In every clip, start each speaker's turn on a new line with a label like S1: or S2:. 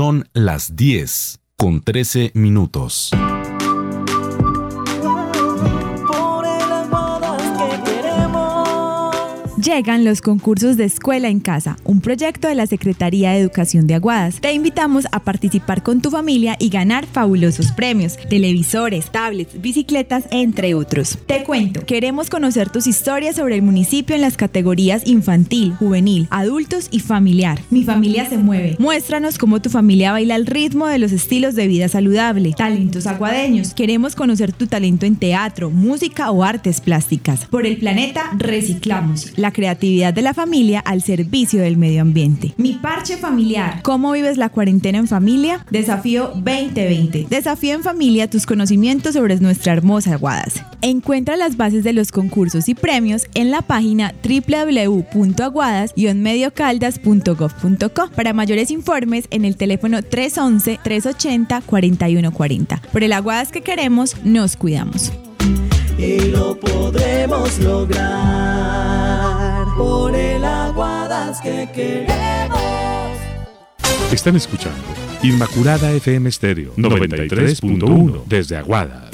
S1: Son las 10 con 13 minutos.
S2: Llegan los concursos de Escuela en Casa, un proyecto de la Secretaría de Educación de Aguadas. Te invitamos a participar con tu familia y ganar fabulosos premios, televisores, tablets, bicicletas, entre otros. Te cuento, queremos conocer tus historias sobre el municipio en las categorías infantil, juvenil, adultos y familiar. Mi familia se mueve. Muéstranos cómo tu familia baila al ritmo de los estilos de vida saludable. Talentos aguadeños. Queremos conocer tu talento en teatro, música o artes plásticas. Por el planeta reciclamos. La creatividad de la familia al servicio del medio ambiente. Mi parche familiar. ¿Cómo vives la cuarentena en familia? Desafío 2020. Desafío en familia tus conocimientos sobre nuestra hermosa Aguadas. Encuentra las bases de los concursos y premios en la página www.aguadas-mediocaldas.gov.co. Para mayores informes en el teléfono 311-380-4140. Por el Aguadas que queremos, nos cuidamos
S3: y lo podremos lograr por el Aguadas que queremos.
S4: Están escuchando Inmaculada FM Stereo 93.1 desde Aguadas.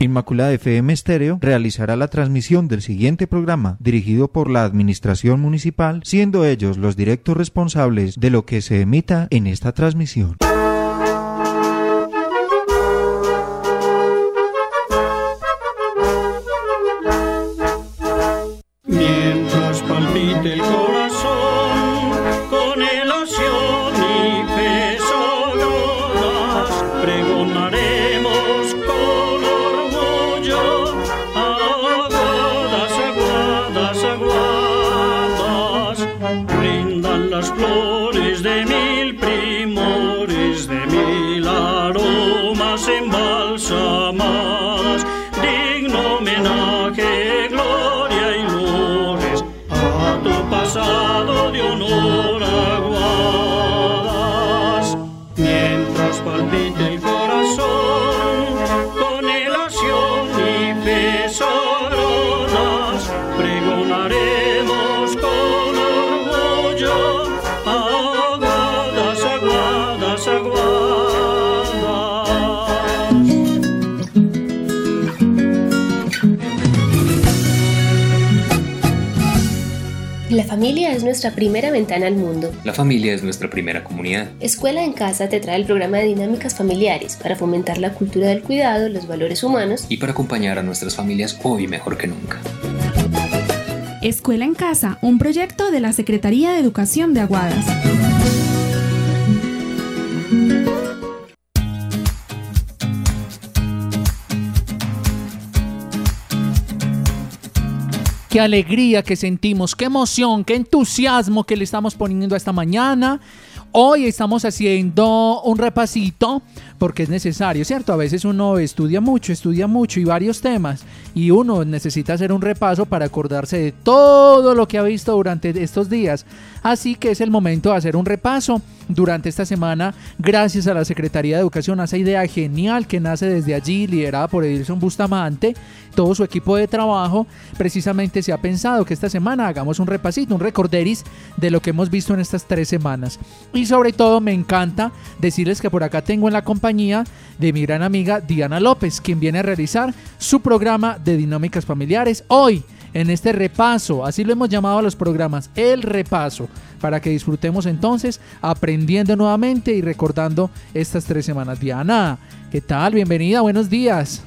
S5: Inmaculada FM Stereo realizará la transmisión del siguiente programa dirigido por la Administración Municipal, siendo ellos los directos responsables de lo que se emita en esta transmisión.
S6: Familia es nuestra primera ventana al mundo.
S7: La familia es nuestra primera comunidad.
S6: Escuela en Casa te trae el programa de dinámicas familiares para fomentar la cultura del cuidado, los valores humanos
S7: y para acompañar a nuestras familias hoy mejor que nunca.
S2: Escuela en Casa, un proyecto de la Secretaría de Educación de Aguadas.
S8: Qué alegría que sentimos, qué emoción, qué entusiasmo que le estamos poniendo esta mañana. Hoy estamos haciendo un repasito porque es necesario, ¿cierto? A veces uno estudia mucho, estudia mucho y varios temas y uno necesita hacer un repaso para acordarse de todo lo que ha visto durante estos días. Así que es el momento de hacer un repaso durante esta semana gracias a la Secretaría de Educación, a esa idea genial que nace desde allí, liderada por Edilson Bustamante, todo su equipo de trabajo, precisamente se ha pensado que esta semana hagamos un repasito, un recorderis de lo que hemos visto en estas tres semanas. Y sobre todo me encanta decirles que por acá tengo en la compañía de mi gran amiga Diana López, quien viene a realizar su programa de dinámicas familiares hoy en este repaso, así lo hemos llamado a los programas, el repaso, para que disfrutemos entonces aprendiendo nuevamente y recordando estas tres semanas. Diana, ¿qué tal? Bienvenida, buenos días.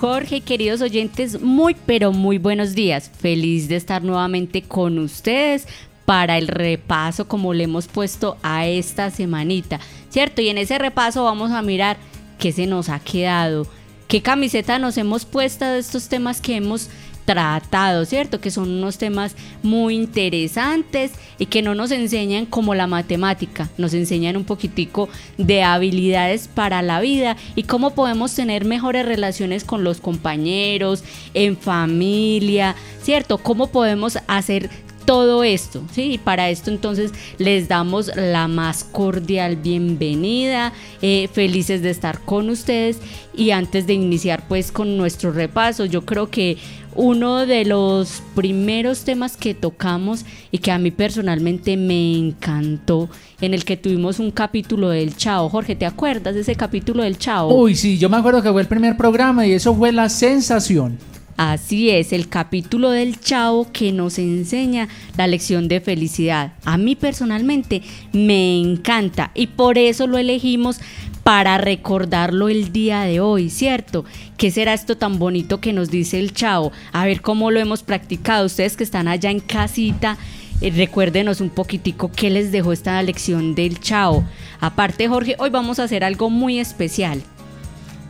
S9: Jorge, queridos oyentes, muy pero muy buenos días. Feliz de estar nuevamente con ustedes para el repaso como le hemos puesto a esta semanita, ¿cierto? Y en ese repaso vamos a mirar qué se nos ha quedado, qué camiseta nos hemos puesto de estos temas que hemos tratado, ¿cierto? Que son unos temas muy interesantes y que no nos enseñan como la matemática, nos enseñan un poquitico de habilidades para la vida y cómo podemos tener mejores relaciones con los compañeros, en familia, ¿cierto? Cómo podemos hacer todo esto, ¿sí? Y para esto entonces les damos la más cordial bienvenida, eh, felices de estar con ustedes y antes de iniciar pues con nuestro repaso, yo creo que uno de los primeros temas que tocamos y que a mí personalmente me encantó, en el que tuvimos un capítulo del Chao. Jorge, ¿te acuerdas de ese capítulo del Chao?
S8: Uy, sí, yo me acuerdo que fue el primer programa y eso fue la sensación.
S9: Así es, el capítulo del Chao que nos enseña la lección de felicidad. A mí personalmente me encanta y por eso lo elegimos para recordarlo el día de hoy, ¿cierto? ¿Qué será esto tan bonito que nos dice el Chao? A ver cómo lo hemos practicado. Ustedes que están allá en casita, eh, recuérdenos un poquitico qué les dejó esta lección del Chao. Aparte, Jorge, hoy vamos a hacer algo muy especial.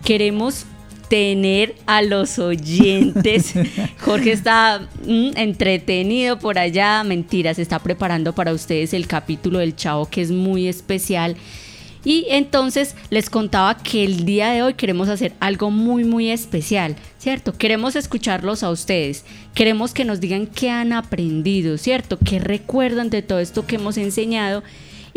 S9: Queremos tener a los oyentes. Jorge está mm, entretenido por allá, mentira, se está preparando para ustedes el capítulo del Chao que es muy especial. Y entonces les contaba que el día de hoy queremos hacer algo muy muy especial, ¿cierto? Queremos escucharlos a ustedes, queremos que nos digan qué han aprendido, ¿cierto? ¿Qué recuerdan de todo esto que hemos enseñado?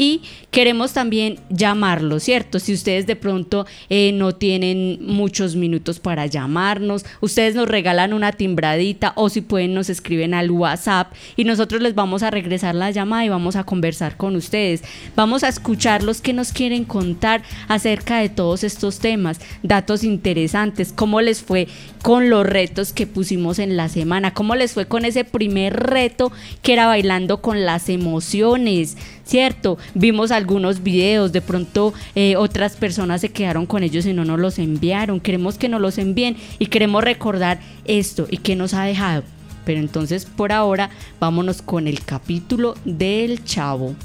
S9: Y queremos también llamarlo, ¿cierto? Si ustedes de pronto eh, no tienen muchos minutos para llamarnos, ustedes nos regalan una timbradita o si pueden nos escriben al WhatsApp y nosotros les vamos a regresar la llamada y vamos a conversar con ustedes. Vamos a escuchar los que nos quieren contar acerca de todos estos temas, datos interesantes, cómo les fue con los retos que pusimos en la semana, cómo les fue con ese primer reto que era bailando con las emociones, ¿cierto? Vimos algunos videos, de pronto eh, otras personas se quedaron con ellos y no nos los enviaron. Queremos que nos los envíen y queremos recordar esto y qué nos ha dejado. Pero entonces por ahora vámonos con el capítulo del chavo.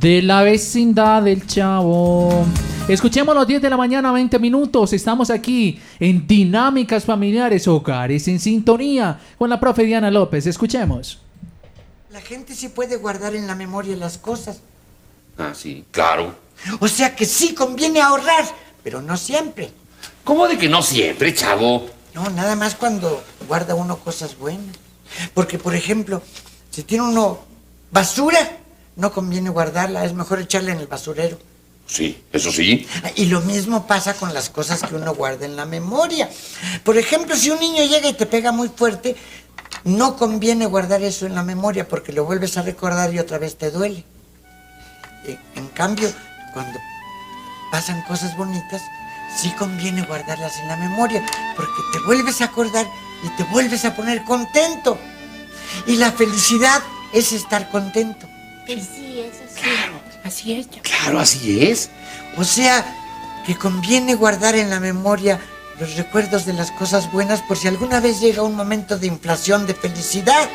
S8: De la vecindad del chavo. Escuchemos los 10 de la mañana, 20 minutos. Estamos aquí en Dinámicas Familiares Hogares en sintonía con la profe Diana López. Escuchemos.
S10: La gente sí puede guardar en la memoria las cosas.
S11: Ah, sí, claro.
S10: O sea que sí conviene ahorrar, pero no siempre.
S11: ¿Cómo de que no siempre, chavo?
S10: No, nada más cuando guarda uno cosas buenas. Porque, por ejemplo, si tiene uno basura, no conviene guardarla, es mejor echarla en el basurero.
S11: Sí, eso sí.
S10: Y lo mismo pasa con las cosas que uno guarda en la memoria. Por ejemplo, si un niño llega y te pega muy fuerte, no conviene guardar eso en la memoria porque lo vuelves a recordar y otra vez te duele. En cambio, cuando pasan cosas bonitas, sí conviene guardarlas en la memoria porque te vuelves a acordar y te vuelves a poner contento. Y la felicidad es estar contento.
S12: Sí, eso sí.
S10: Claro, así es.
S11: Claro, así es.
S10: O sea, que conviene guardar en la memoria los recuerdos de las cosas buenas por si alguna vez llega un momento de inflación de felicidad.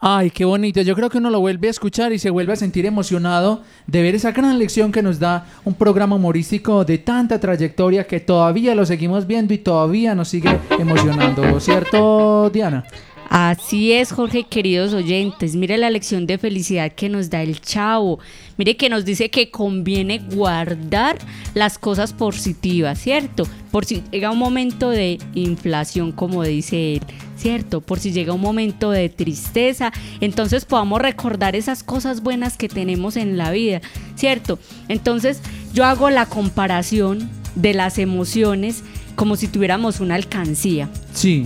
S8: Ay, qué bonito. Yo creo que uno lo vuelve a escuchar y se vuelve a sentir emocionado de ver esa gran lección que nos da un programa humorístico de tanta trayectoria que todavía lo seguimos viendo y todavía nos sigue emocionando. ¿Cierto, Diana?
S9: Así es, Jorge, queridos oyentes. Mire la lección de felicidad que nos da el chavo. Mire que nos dice que conviene guardar las cosas positivas, ¿cierto? Por si llega un momento de inflación, como dice él, ¿cierto? Por si llega un momento de tristeza, entonces podamos recordar esas cosas buenas que tenemos en la vida, ¿cierto? Entonces yo hago la comparación de las emociones como si tuviéramos una alcancía.
S8: Sí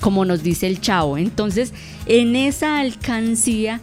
S9: como nos dice el chavo. Entonces, en esa alcancía,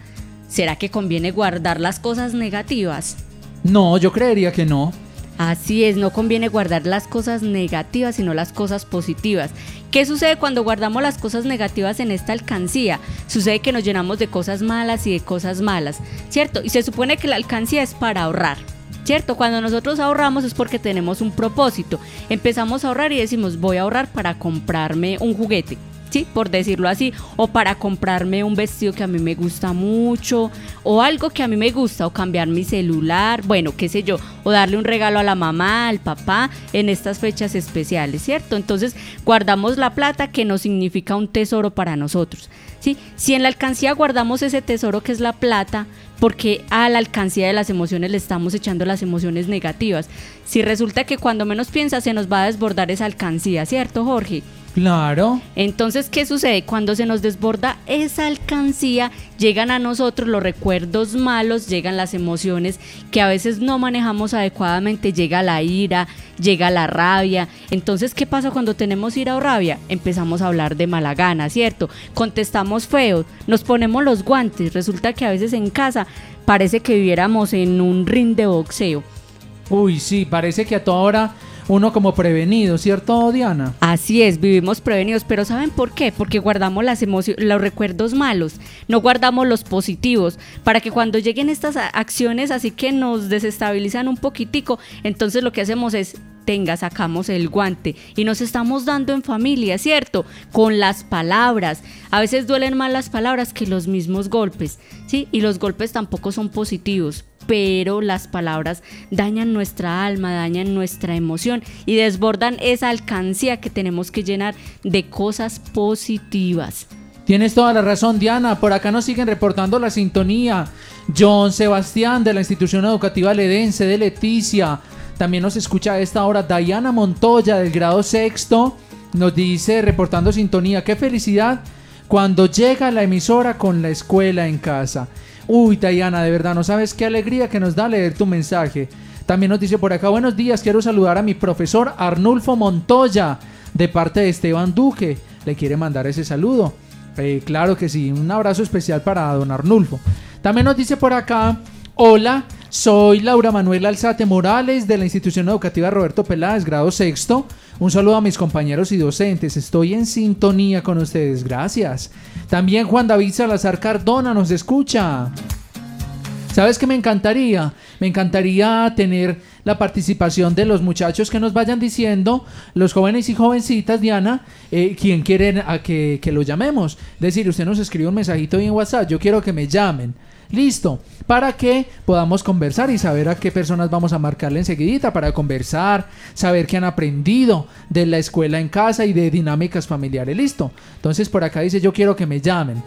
S9: ¿será que conviene guardar las cosas negativas?
S8: No, yo creería que no.
S9: Así es, no conviene guardar las cosas negativas, sino las cosas positivas. ¿Qué sucede cuando guardamos las cosas negativas en esta alcancía? Sucede que nos llenamos de cosas malas y de cosas malas, ¿cierto? Y se supone que la alcancía es para ahorrar. ¿Cierto? Cuando nosotros ahorramos es porque tenemos un propósito. Empezamos a ahorrar y decimos, voy a ahorrar para comprarme un juguete ¿sí? Por decirlo así, o para comprarme un vestido que a mí me gusta mucho, o algo que a mí me gusta, o cambiar mi celular, bueno, qué sé yo, o darle un regalo a la mamá, al papá en estas fechas especiales, ¿cierto? Entonces guardamos la plata que no significa un tesoro para nosotros, ¿sí? Si en la alcancía guardamos ese tesoro que es la plata, porque a la alcancía de las emociones le estamos echando las emociones negativas. Si resulta que cuando menos piensa se nos va a desbordar esa alcancía, ¿cierto, Jorge?
S8: Claro.
S9: Entonces, ¿qué sucede? Cuando se nos desborda esa alcancía, llegan a nosotros los recuerdos malos, llegan las emociones que a veces no manejamos adecuadamente, llega la ira, llega la rabia. Entonces, ¿qué pasa cuando tenemos ira o rabia? Empezamos a hablar de mala gana, ¿cierto? Contestamos feo, nos ponemos los guantes. Resulta que a veces en casa parece que viviéramos en un ring de boxeo.
S8: Uy, sí, parece que a toda hora uno como prevenido, ¿cierto, Diana?
S9: Así es, vivimos prevenidos, pero ¿saben por qué? Porque guardamos las emociones, los recuerdos malos, no guardamos los positivos, para que cuando lleguen estas acciones así que nos desestabilizan un poquitico, entonces lo que hacemos es tenga, sacamos el guante y nos estamos dando en familia, ¿cierto? Con las palabras. A veces duelen más las palabras que los mismos golpes, ¿sí? Y los golpes tampoco son positivos, pero las palabras dañan nuestra alma, dañan nuestra emoción y desbordan esa alcancía que tenemos que llenar de cosas positivas.
S8: Tienes toda la razón, Diana. Por acá nos siguen reportando la sintonía. John Sebastián de la institución educativa ledense de Leticia. También nos escucha a esta hora Diana Montoya del grado sexto. Nos dice, reportando sintonía, qué felicidad cuando llega la emisora con la escuela en casa. Uy, Diana, de verdad, no sabes qué alegría que nos da leer tu mensaje. También nos dice por acá, buenos días, quiero saludar a mi profesor Arnulfo Montoya, de parte de Esteban Duque. Le quiere mandar ese saludo. Eh, claro que sí, un abrazo especial para don Arnulfo. También nos dice por acá, hola, soy Laura Manuela Alzate Morales de la institución educativa Roberto Peláez, grado sexto. Un saludo a mis compañeros y docentes, estoy en sintonía con ustedes, gracias. También Juan David Salazar Cardona nos escucha. ¿Sabes qué me encantaría? Me encantaría tener la participación de los muchachos que nos vayan diciendo, los jóvenes y jovencitas, Diana, eh, quién quieren a que, que lo llamemos. Es decir, usted nos escribe un mensajito en WhatsApp, yo quiero que me llamen. Listo, para que podamos conversar y saber a qué personas vamos a marcarle enseguidita para conversar, saber qué han aprendido de la escuela en casa y de dinámicas familiares. Listo. Entonces por acá dice yo quiero que me llamen.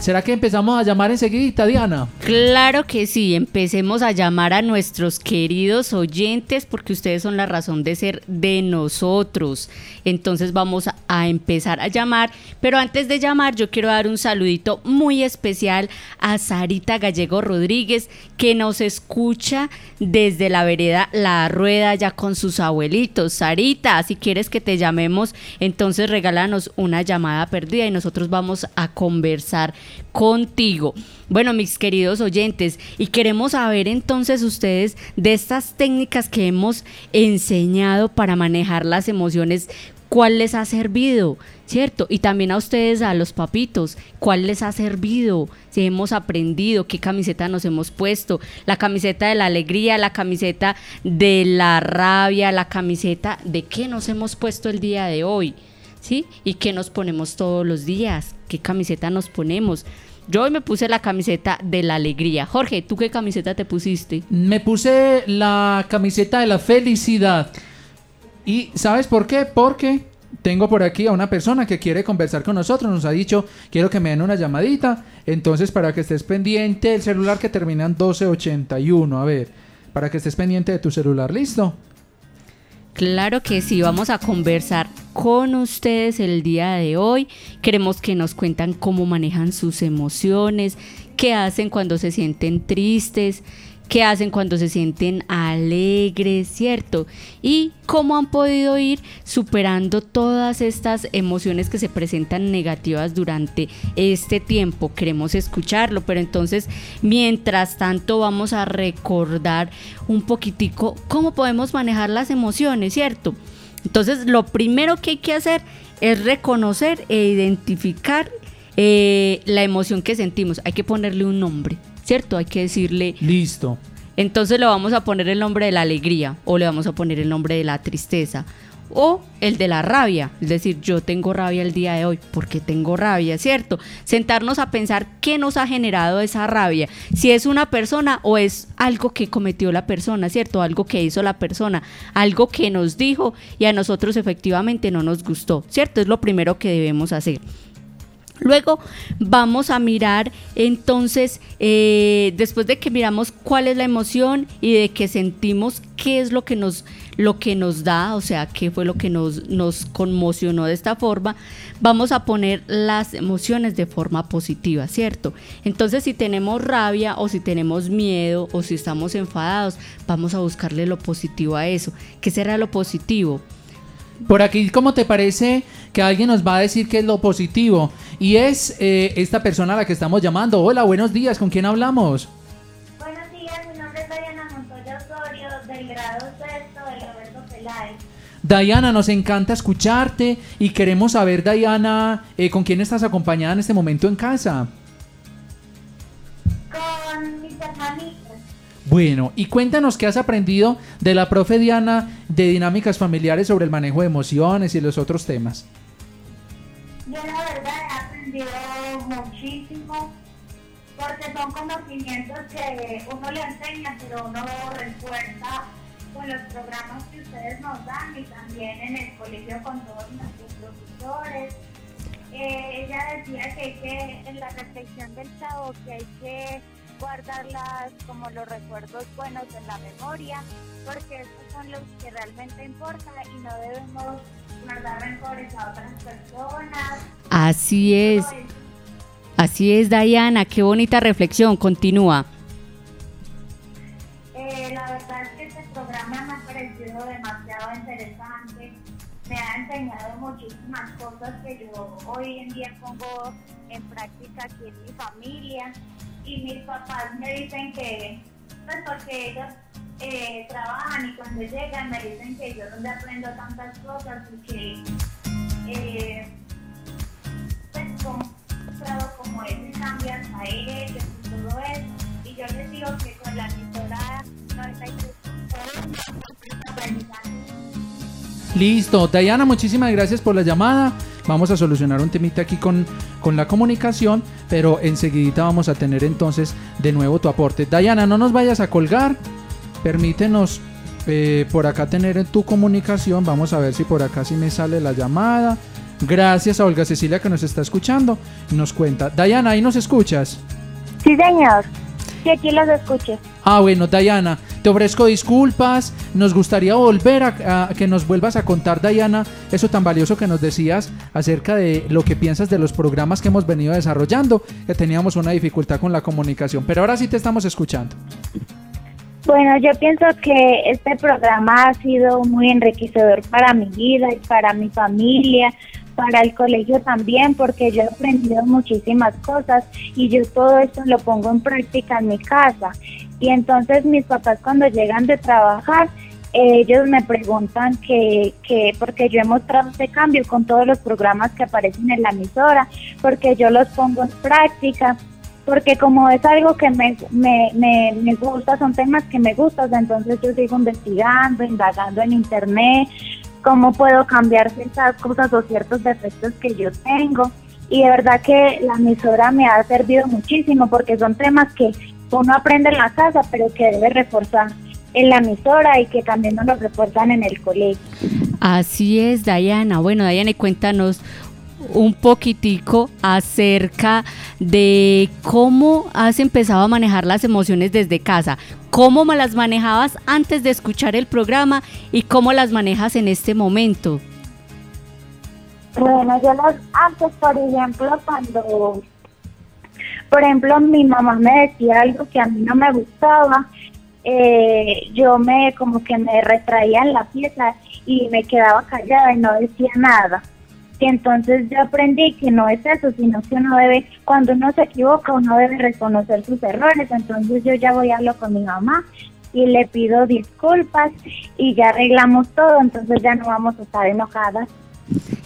S8: ¿Será que empezamos a llamar enseguidita, Diana?
S9: Claro que sí, empecemos a llamar a nuestros queridos oyentes porque ustedes son la razón de ser de nosotros. Entonces vamos a empezar a llamar, pero antes de llamar yo quiero dar un saludito muy especial a Sarita Gallego Rodríguez que nos escucha desde la vereda La Rueda ya con sus abuelitos. Sarita, si quieres que te llamemos, entonces regálanos una llamada perdida y nosotros vamos a conversar contigo. Bueno, mis queridos oyentes, y queremos saber entonces ustedes de estas técnicas que hemos enseñado para manejar las emociones, ¿cuál les ha servido? ¿Cierto? Y también a ustedes, a los papitos, ¿cuál les ha servido? Si hemos aprendido, qué camiseta nos hemos puesto, la camiseta de la alegría, la camiseta de la rabia, la camiseta de qué nos hemos puesto el día de hoy. Y qué nos ponemos todos los días, qué camiseta nos ponemos. Yo hoy me puse la camiseta de la alegría. Jorge, ¿tú qué camiseta te pusiste?
S8: Me puse la camiseta de la felicidad. ¿Y sabes por qué? Porque tengo por aquí a una persona que quiere conversar con nosotros. Nos ha dicho, quiero que me den una llamadita. Entonces, para que estés pendiente, el celular que termina en 1281. A ver, para que estés pendiente de tu celular, ¿listo?
S9: Claro que sí, vamos a conversar con ustedes el día de hoy. Queremos que nos cuentan cómo manejan sus emociones, qué hacen cuando se sienten tristes, qué hacen cuando se sienten alegres, ¿cierto? Y cómo han podido ir superando todas estas emociones que se presentan negativas durante este tiempo. Queremos escucharlo, pero entonces, mientras tanto, vamos a recordar un poquitico cómo podemos manejar las emociones, ¿cierto? Entonces, lo primero que hay que hacer es reconocer e identificar eh, la emoción que sentimos. Hay que ponerle un nombre, ¿cierto? Hay que decirle,
S8: Listo.
S9: entonces le vamos a poner el nombre de la alegría o le vamos a poner el nombre de la tristeza o el de la rabia, es decir, yo tengo rabia el día de hoy porque tengo rabia, ¿cierto? Sentarnos a pensar qué nos ha generado esa rabia, si es una persona o es algo que cometió la persona, ¿cierto? Algo que hizo la persona, algo que nos dijo y a nosotros efectivamente no nos gustó, ¿cierto? Es lo primero que debemos hacer. Luego vamos a mirar entonces, eh, después de que miramos cuál es la emoción y de que sentimos qué es lo que nos, lo que nos da, o sea, qué fue lo que nos, nos conmocionó de esta forma, vamos a poner las emociones de forma positiva, ¿cierto? Entonces si tenemos rabia o si tenemos miedo o si estamos enfadados, vamos a buscarle lo positivo a eso. ¿Qué será lo positivo?
S8: Por aquí, ¿cómo te parece que alguien nos va a decir qué es lo positivo? Y es eh, esta persona a la que estamos llamando. Hola, buenos días, ¿con quién hablamos?
S12: Buenos días, mi nombre es Diana Montoya Osorio, del grado sexto de Roberto Peláez.
S8: Diana, nos encanta escucharte y queremos saber, Diana, eh, ¿con quién estás acompañada en este momento en casa?
S12: Con mis hermanitas.
S8: Bueno, y cuéntanos qué has aprendido de la profe Diana de dinámicas familiares sobre el manejo de emociones y los otros temas.
S12: Yo la verdad he aprendido muchísimo porque son conocimientos que uno le enseña, pero uno refuerza con los programas que ustedes nos dan y también en el colegio con todos nuestros profesores. Eh, ella decía que hay que, en la reflexión del chavo, que hay que guardarlas como los recuerdos buenos en la memoria, porque estos son los que realmente importan y no debemos guardar rencores a otras personas.
S9: Así es. Así es, Diana, qué bonita reflexión. Continúa.
S12: Eh, la verdad es que este programa me ha parecido demasiado interesante. Me ha enseñado muchísimas cosas que yo hoy en día pongo en práctica aquí en mi familia. Y mis papás me dicen que, pues porque ellos eh, trabajan y cuando llegan me dicen que yo donde aprendo tantas cosas y que eh, pues como, como ese cambio a ellos y todo eso. Y yo les digo que con la emisora 93
S8: Listo, Diana, muchísimas gracias por la llamada. Vamos a solucionar un temita aquí con, con la comunicación, pero enseguidita vamos a tener entonces de nuevo tu aporte. Diana, no nos vayas a colgar. Permítenos eh, por acá tener en tu comunicación. Vamos a ver si por acá sí me sale la llamada. Gracias a Olga Cecilia que nos está escuchando. Nos cuenta. Diana, ¿ahí nos escuchas?
S12: Sí, señor. Sí, aquí los escucho.
S8: Ah, bueno, Diana, te ofrezco disculpas. Nos gustaría volver a, que nos vuelvas a contar, Diana, eso tan valioso que nos decías acerca de lo que piensas de los programas que hemos venido desarrollando, que teníamos una dificultad con la comunicación. Pero ahora sí te estamos escuchando.
S12: Bueno, yo pienso que este programa ha sido muy enriquecedor para mi vida y para mi familia, para el colegio también, porque yo he aprendido muchísimas cosas y yo todo esto lo pongo en práctica en mi casa. Y entonces mis papás cuando llegan de trabajar, ellos me preguntan que, que, porque yo he mostrado este cambio con todos los programas que aparecen en la emisora, porque yo los pongo en práctica porque como es algo que me, me, me, me, gusta, son temas que me gustan, entonces yo sigo investigando, indagando en internet, cómo puedo cambiar ciertas cosas o ciertos defectos que yo tengo. Y de verdad que la emisora me ha servido muchísimo porque son temas que uno aprende en la casa, pero que debe reforzar en la emisora y que también nos lo refuerzan en el colegio.
S9: Así es, Dayana. Bueno, Dayana, cuéntanos un poquitico acerca de cómo has empezado a manejar las emociones desde casa, cómo las manejabas antes de escuchar el programa y cómo las manejas en este momento.
S12: Bueno, yo las antes, por ejemplo, cuando, por ejemplo, mi mamá me decía algo que a mí no me gustaba, eh, yo me como que me retraía en la pieza y me quedaba callada y no decía nada y entonces yo aprendí que no es eso, sino que uno debe, cuando uno se equivoca, uno debe reconocer sus errores. Entonces yo ya voy a hablar con mi mamá y le pido disculpas y ya arreglamos todo, entonces ya no vamos a estar enojadas.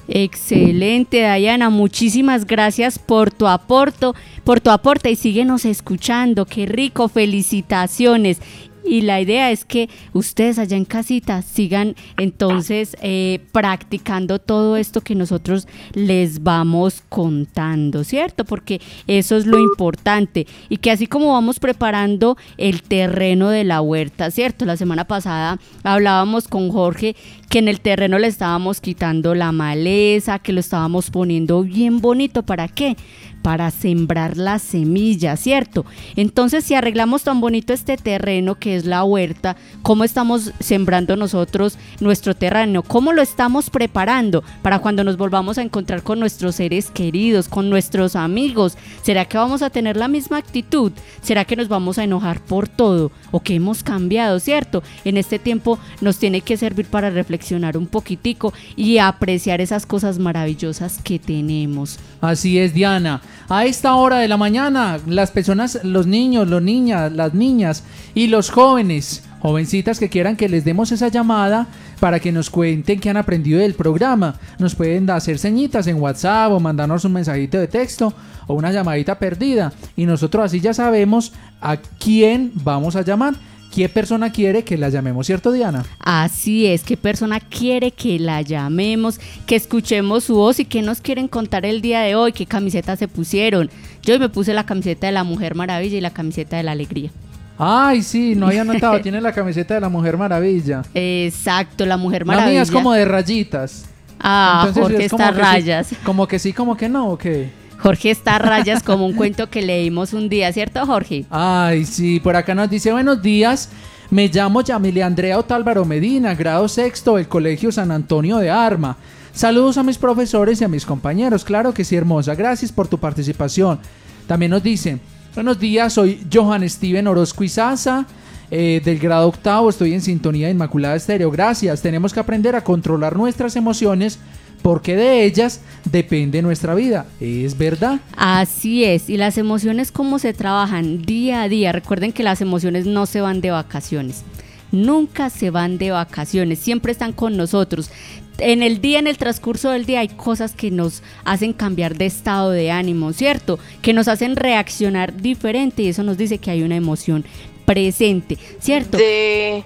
S9: Excelente, Dayana. Muchísimas gracias por tu aporte, por tu aporte y síguenos escuchando. Qué rico, felicitaciones. Y la idea es que ustedes allá en casita sigan entonces eh, practicando todo esto que nosotros les vamos contando, ¿cierto? Porque eso es lo importante. Y que así como vamos preparando el terreno de la huerta, ¿cierto? La semana pasada hablábamos con Jorge que en el terreno le estábamos quitando la maleza, que lo estábamos poniendo bien bonito. ¿Para qué? Para sembrar la semilla, ¿cierto? Entonces, si arreglamos tan bonito este terreno que es la huerta, ¿cómo estamos sembrando nosotros nuestro terreno? ¿Cómo lo estamos preparando para cuando nos volvamos a encontrar con nuestros seres queridos, con nuestros amigos? ¿Será que vamos a tener la misma actitud? ¿Será que nos vamos a enojar por todo? ¿O que hemos cambiado, ¿cierto? En este tiempo nos tiene que servir para reflexionar un poquitico y apreciar esas cosas maravillosas que tenemos.
S8: Así es, Diana. A esta hora de la mañana, las personas, los niños, los niñas, las niñas y los jóvenes, jovencitas que quieran que les demos esa llamada para que nos cuenten qué han aprendido del programa. Nos pueden hacer señitas en WhatsApp o mandarnos un mensajito de texto o una llamadita perdida. Y nosotros así ya sabemos a quién vamos a llamar. ¿Qué persona quiere que la llamemos, cierto Diana?
S9: Así es, ¿qué persona quiere que la llamemos, que escuchemos su voz y qué nos quieren contar el día de hoy, qué camiseta se pusieron? Yo hoy me puse la camiseta de la Mujer Maravilla y la camiseta de la Alegría.
S8: Ay, sí, no había notado, tiene la camiseta de la Mujer Maravilla.
S9: Exacto, la Mujer
S8: La
S9: Maravilla.
S8: mía es como de rayitas.
S9: Ah,
S8: Entonces,
S9: Jorge
S8: es como
S9: está
S8: que sí-
S9: rayas.
S8: como que sí, como que no, ¿o qué?
S9: Jorge está a rayas como un cuento que leímos un día, ¿cierto, Jorge?
S8: Ay, sí, por acá nos dice buenos días. Me llamo Yamilia Andrea Otálvaro Medina, grado sexto del Colegio San Antonio de Arma. Saludos a mis profesores y a mis compañeros. Claro que sí, hermosa. Gracias por tu participación. También nos dice, buenos días, soy Johan Steven Orozco Izaza, eh, del grado octavo. Estoy en sintonía de Inmaculada Estéreo. Gracias. Tenemos que aprender a controlar nuestras emociones porque de ellas depende nuestra vida. ¿Es verdad?
S9: Así es, y las emociones cómo se trabajan día a día. Recuerden que las emociones no se van de vacaciones. Nunca se van de vacaciones, siempre están con nosotros. En el día, en el transcurso del día, hay cosas que nos hacen cambiar de estado de ánimo, ¿cierto? Que nos hacen reaccionar diferente y eso nos dice que hay una emoción presente, ¿cierto?
S13: de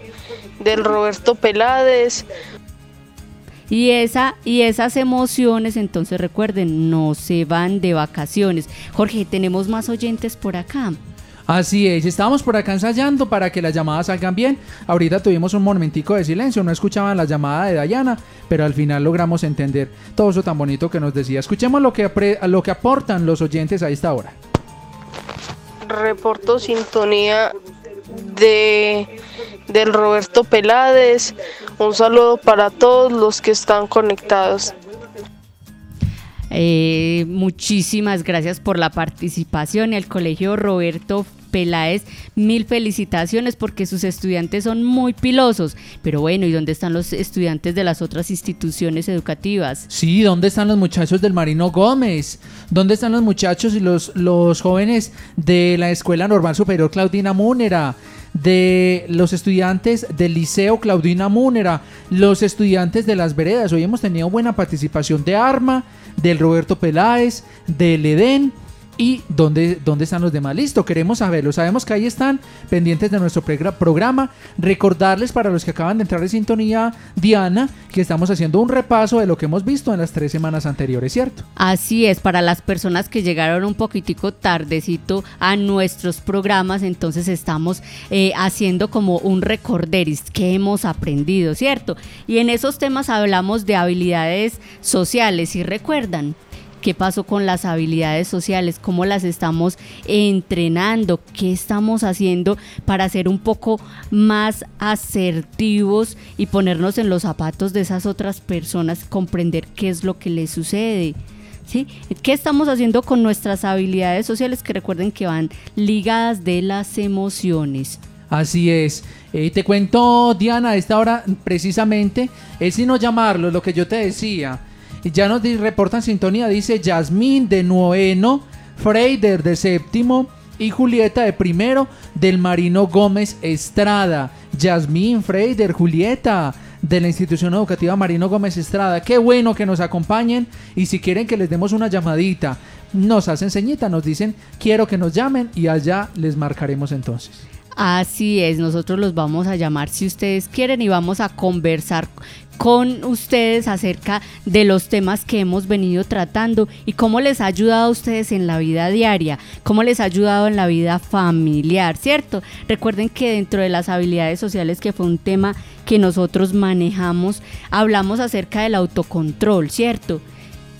S13: del Roberto Peláez.
S9: Y, esa, y esas emociones, entonces recuerden, no se van de vacaciones. Jorge, tenemos más oyentes por acá.
S8: Así es, estábamos por acá ensayando para que las llamadas salgan bien. Ahorita tuvimos un momentico de silencio, no escuchaban la llamada de Dayana, pero al final logramos entender todo eso tan bonito que nos decía. Escuchemos lo que, apre- lo que aportan los oyentes a esta hora.
S13: Reporto sintonía de del Roberto Peláez. Un saludo para todos los que están conectados.
S9: Eh, muchísimas gracias por la participación. El Colegio Roberto Peláez, mil felicitaciones porque sus estudiantes son muy pilosos. Pero bueno, ¿y dónde están los estudiantes de las otras instituciones educativas?
S8: Sí, ¿dónde están los muchachos del Marino Gómez? ¿Dónde están los muchachos y los, los jóvenes de la Escuela Normal Superior Claudina Múnera? De los estudiantes del Liceo Claudina Múnera, los estudiantes de las veredas. Hoy hemos tenido buena participación de Arma, del Roberto Peláez, del Edén. ¿Y dónde, dónde están los demás? Listo, queremos saberlo. Sabemos que ahí están pendientes de nuestro programa. Recordarles para los que acaban de entrar en sintonía, Diana, que estamos haciendo un repaso de lo que hemos visto en las tres semanas anteriores, ¿cierto?
S9: Así es, para las personas que llegaron un poquitico tardecito a nuestros programas, entonces estamos eh, haciendo como un recorderis que hemos aprendido, ¿cierto? Y en esos temas hablamos de habilidades sociales, ¿y recuerdan? ¿Qué pasó con las habilidades sociales? ¿Cómo las estamos entrenando? ¿Qué estamos haciendo para ser un poco más asertivos y ponernos en los zapatos de esas otras personas, comprender qué es lo que les sucede? ¿Sí? ¿Qué estamos haciendo con nuestras habilidades sociales que recuerden que van ligadas de las emociones?
S8: Así es. Eh, te cuento, Diana, a esta hora precisamente es sino llamarlo, lo que yo te decía. Ya nos reportan sintonía, dice Yasmín de noveno, Freider de séptimo y Julieta de primero del Marino Gómez Estrada. Yasmín, Freider, Julieta de la institución educativa Marino Gómez Estrada. Qué bueno que nos acompañen y si quieren que les demos una llamadita, nos hacen ceñita, nos dicen quiero que nos llamen y allá les marcaremos entonces.
S9: Así es, nosotros los vamos a llamar si ustedes quieren y vamos a conversar con ustedes acerca de los temas que hemos venido tratando y cómo les ha ayudado a ustedes en la vida diaria, cómo les ha ayudado en la vida familiar, ¿cierto? Recuerden que dentro de las habilidades sociales, que fue un tema que nosotros manejamos, hablamos acerca del autocontrol, ¿cierto?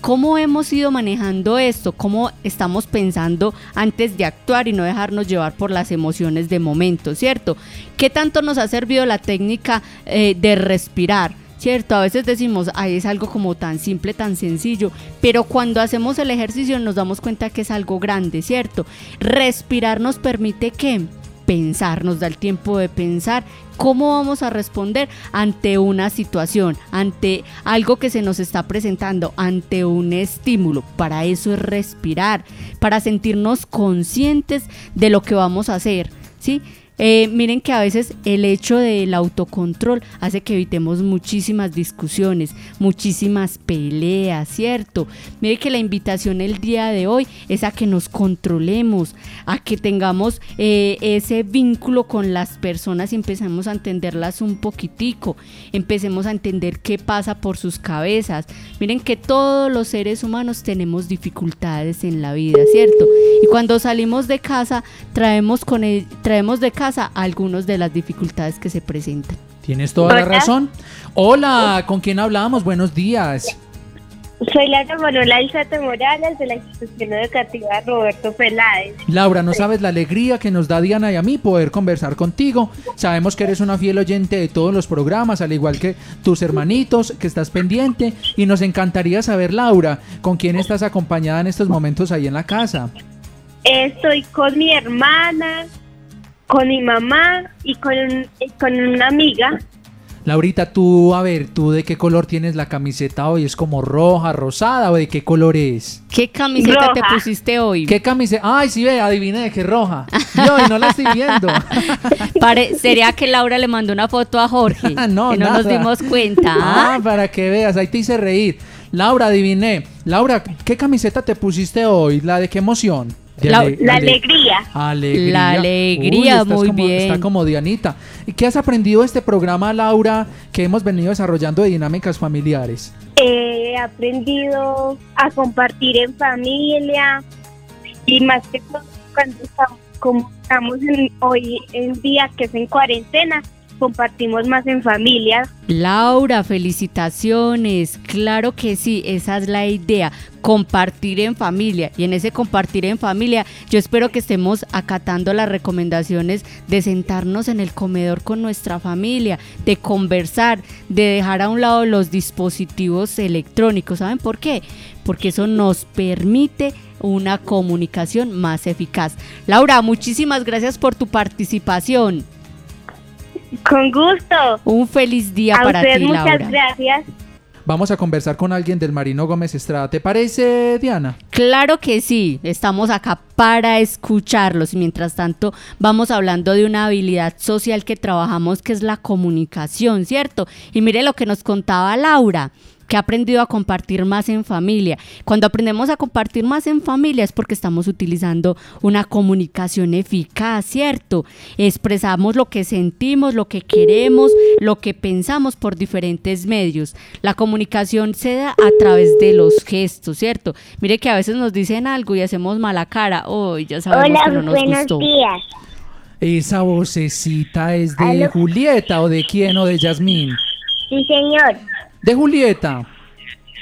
S9: ¿Cómo hemos ido manejando esto? ¿Cómo estamos pensando antes de actuar y no dejarnos llevar por las emociones de momento, ¿cierto? ¿Qué tanto nos ha servido la técnica eh, de respirar? ¿Cierto? A veces decimos, ay, es algo como tan simple, tan sencillo, pero cuando hacemos el ejercicio nos damos cuenta que es algo grande, ¿cierto? Respirar nos permite que pensar, nos da el tiempo de pensar cómo vamos a responder ante una situación, ante algo que se nos está presentando, ante un estímulo. Para eso es respirar, para sentirnos conscientes de lo que vamos a hacer, ¿sí? Eh, miren que a veces el hecho del autocontrol hace que evitemos muchísimas discusiones, muchísimas peleas, ¿cierto? Miren que la invitación el día de hoy es a que nos controlemos, a que tengamos eh, ese vínculo con las personas y empecemos a entenderlas un poquitico, empecemos a entender qué pasa por sus cabezas. Miren que todos los seres humanos tenemos dificultades en la vida, ¿cierto? Y cuando salimos de casa traemos, con traemos de casa algunas de las dificultades que se presentan.
S8: Tienes toda la razón. Hola, ¿con quién hablamos? Buenos días.
S12: Soy Laura Morola Alzate Morales de la institución educativa Roberto Peláez.
S8: Laura, no sabes la alegría que nos da Diana y a mí poder conversar contigo. Sabemos que eres una fiel oyente de todos los programas, al igual que tus hermanitos, que estás pendiente. Y nos encantaría saber, Laura, con quién estás acompañada en estos momentos ahí en la casa.
S12: Estoy con mi hermana, con mi mamá y con, con una amiga.
S8: Laurita, tú, a ver, ¿tú de qué color tienes la camiseta hoy? ¿Es como roja, rosada o de qué color es?
S9: ¿Qué camiseta te pusiste hoy?
S8: ¿Qué camiseta? Ay, sí, ve, adiviné que es roja. Yo, y no la estoy viendo.
S9: Pare- ¿Sería que Laura le mandó una foto a Jorge?
S8: no,
S9: que no
S8: nada.
S9: nos dimos cuenta.
S8: Ah,
S9: ¿ah?
S8: para que veas, ahí te hice reír. Laura, adiviné. Laura, ¿qué camiseta te pusiste hoy? ¿La de qué emoción? De
S9: La-
S8: ale-
S12: La
S8: ale-
S12: alegría.
S8: Alegría.
S9: La alegría,
S8: estás
S9: muy
S8: como-
S9: bien.
S8: Está como Dianita. ¿Y qué has aprendido de este programa, Laura, que hemos venido desarrollando de dinámicas familiares?
S12: He aprendido a compartir en familia y más que todo cuando estamos, como estamos en- hoy en día que es en cuarentena, compartimos más en familia.
S9: Laura, felicitaciones. Claro que sí, esa es la idea, compartir en familia. Y en ese compartir en familia, yo espero que estemos acatando las recomendaciones de sentarnos en el comedor con nuestra familia, de conversar, de dejar a un lado los dispositivos electrónicos. ¿Saben por qué? Porque eso nos permite una comunicación más eficaz. Laura, muchísimas gracias por tu participación.
S12: Con gusto.
S9: Un feliz día
S12: a
S9: para
S12: usted
S9: ti,
S12: muchas
S9: Laura.
S12: gracias.
S8: Vamos a conversar con alguien del Marino Gómez Estrada. ¿Te parece, Diana?
S9: Claro que sí, estamos acá para escucharlos. y Mientras tanto, vamos hablando de una habilidad social que trabajamos, que es la comunicación, ¿cierto? Y mire lo que nos contaba Laura que ha aprendido a compartir más en familia. Cuando aprendemos a compartir más en familia es porque estamos utilizando una comunicación eficaz, ¿cierto? Expresamos lo que sentimos, lo que queremos, lo que pensamos por diferentes medios. La comunicación se da a través de los gestos, ¿cierto? Mire que a veces nos dicen algo y hacemos mala cara. Oh, ya sabemos
S12: Hola,
S9: que no nos
S12: buenos
S9: gustó.
S12: días.
S8: ¿Esa vocecita es de
S12: Aló.
S8: Julieta o de quién o de Yasmín?
S12: Sí, señor.
S8: De Julieta.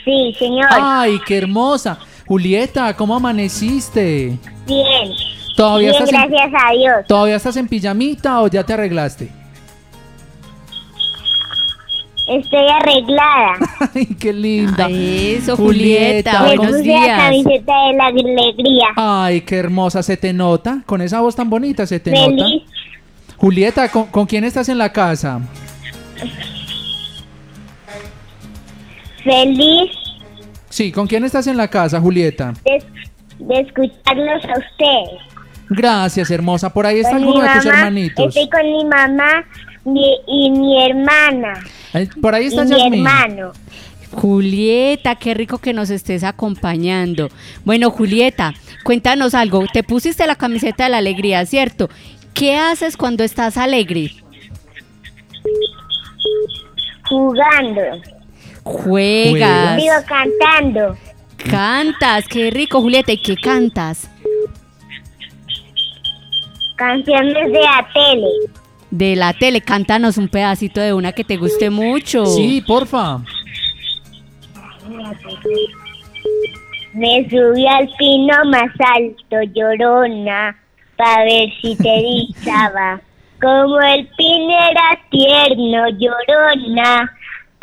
S12: Sí, señor.
S8: Ay, qué hermosa. Julieta, ¿cómo amaneciste?
S12: Bien.
S8: ¿Todavía
S12: Bien,
S8: estás en-
S12: gracias a Dios.
S8: ¿Todavía estás en pijamita o ya te arreglaste?
S12: Estoy arreglada.
S8: Ay, qué linda.
S9: Eso,
S8: Julieta,
S9: Julieta, buenos
S12: puse la
S9: días.
S12: camiseta de la alegría.
S8: Ay, qué hermosa se te nota. Con esa voz tan bonita se te nota.
S12: Feliz.
S8: Julieta, ¿con, con quién estás en la casa?
S12: Feliz
S8: Sí, ¿con quién estás en la casa, Julieta?
S12: de, de escucharlos a ustedes.
S8: Gracias, hermosa. Por ahí está
S12: Con
S8: alguno
S12: mi
S8: de tus hermanitos.
S12: Estoy con mi mamá mi- y mi hermana.
S8: Por ahí
S12: Y
S8: está
S12: mi
S8: Yasmín.
S12: hermano.
S9: Julieta, qué rico que nos estés acompañando. Bueno, Julieta, cuéntanos algo. Te pusiste la camiseta de la alegría, ¿cierto? ¿Qué haces cuando estás alegre?
S12: Jugando.
S9: Juegas.
S12: Digo, cantando.
S9: Cantas, qué rico, Julieta. ¿Y qué cantas?
S12: Canciones de la tele.
S9: De la tele, cántanos un pedacito de una que te guste mucho.
S8: Sí, porfa.
S12: Me subí al pino más alto, llorona, para ver si te erizaba. Como el pino era tierno, llorona,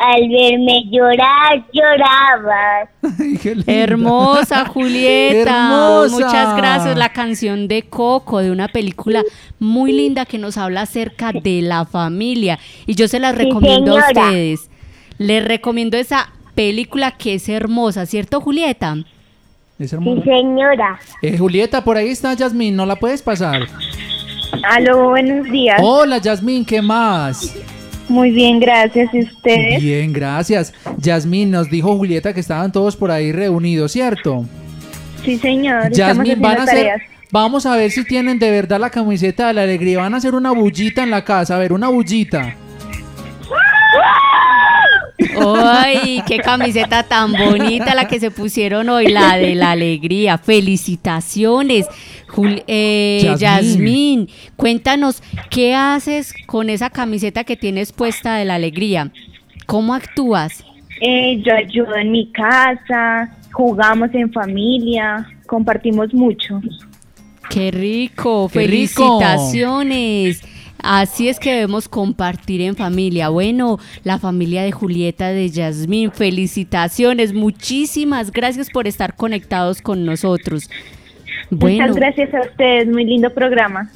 S12: al verme llorar, llorabas.
S9: Hermosa, Julieta.
S8: Hermosa.
S9: Muchas gracias. La canción de Coco, de una película muy linda que nos habla acerca de la familia. Y yo se las
S12: Sí,
S9: recomiendo a ustedes. Les recomiendo esa película que es hermosa, ¿cierto, Julieta?
S8: Es
S12: Sí,
S8: hermoso.
S12: señora.
S8: Eh, Julieta, por ahí está Yasmín, ¿no la puedes pasar?
S14: Aló, buenos días.
S8: Hola, Yasmín, ¿qué más?
S14: Muy bien, gracias. ¿Y ustedes?
S8: Bien, gracias. Yasmín, nos dijo Julieta que estaban todos por ahí reunidos, ¿cierto?
S14: Sí, señor.
S8: Yasmín, van a hacer, vamos a ver si tienen de verdad la camiseta de la alegría. Van a hacer una bullita en la casa, a ver, una bullita.
S9: ¡Ay, qué camiseta tan bonita la que se pusieron hoy, la de la alegría! ¡Felicitaciones! Jul- eh,
S8: Yasmín.
S9: Cuéntanos, ¿qué haces con esa camiseta que tienes puesta de la alegría? ¿Cómo actúas?
S14: Eh, yo ayudo en mi casa, jugamos en familia, compartimos mucho.
S9: ¡Qué rico!
S8: ¡Qué rico!
S9: ¡Felicitaciones! Así es que debemos compartir en familia. Bueno, la familia de Julieta, de Yasmín, felicitaciones. Muchísimas gracias por estar conectados con nosotros. Bueno,
S14: Muchas gracias a ustedes, muy lindo programa.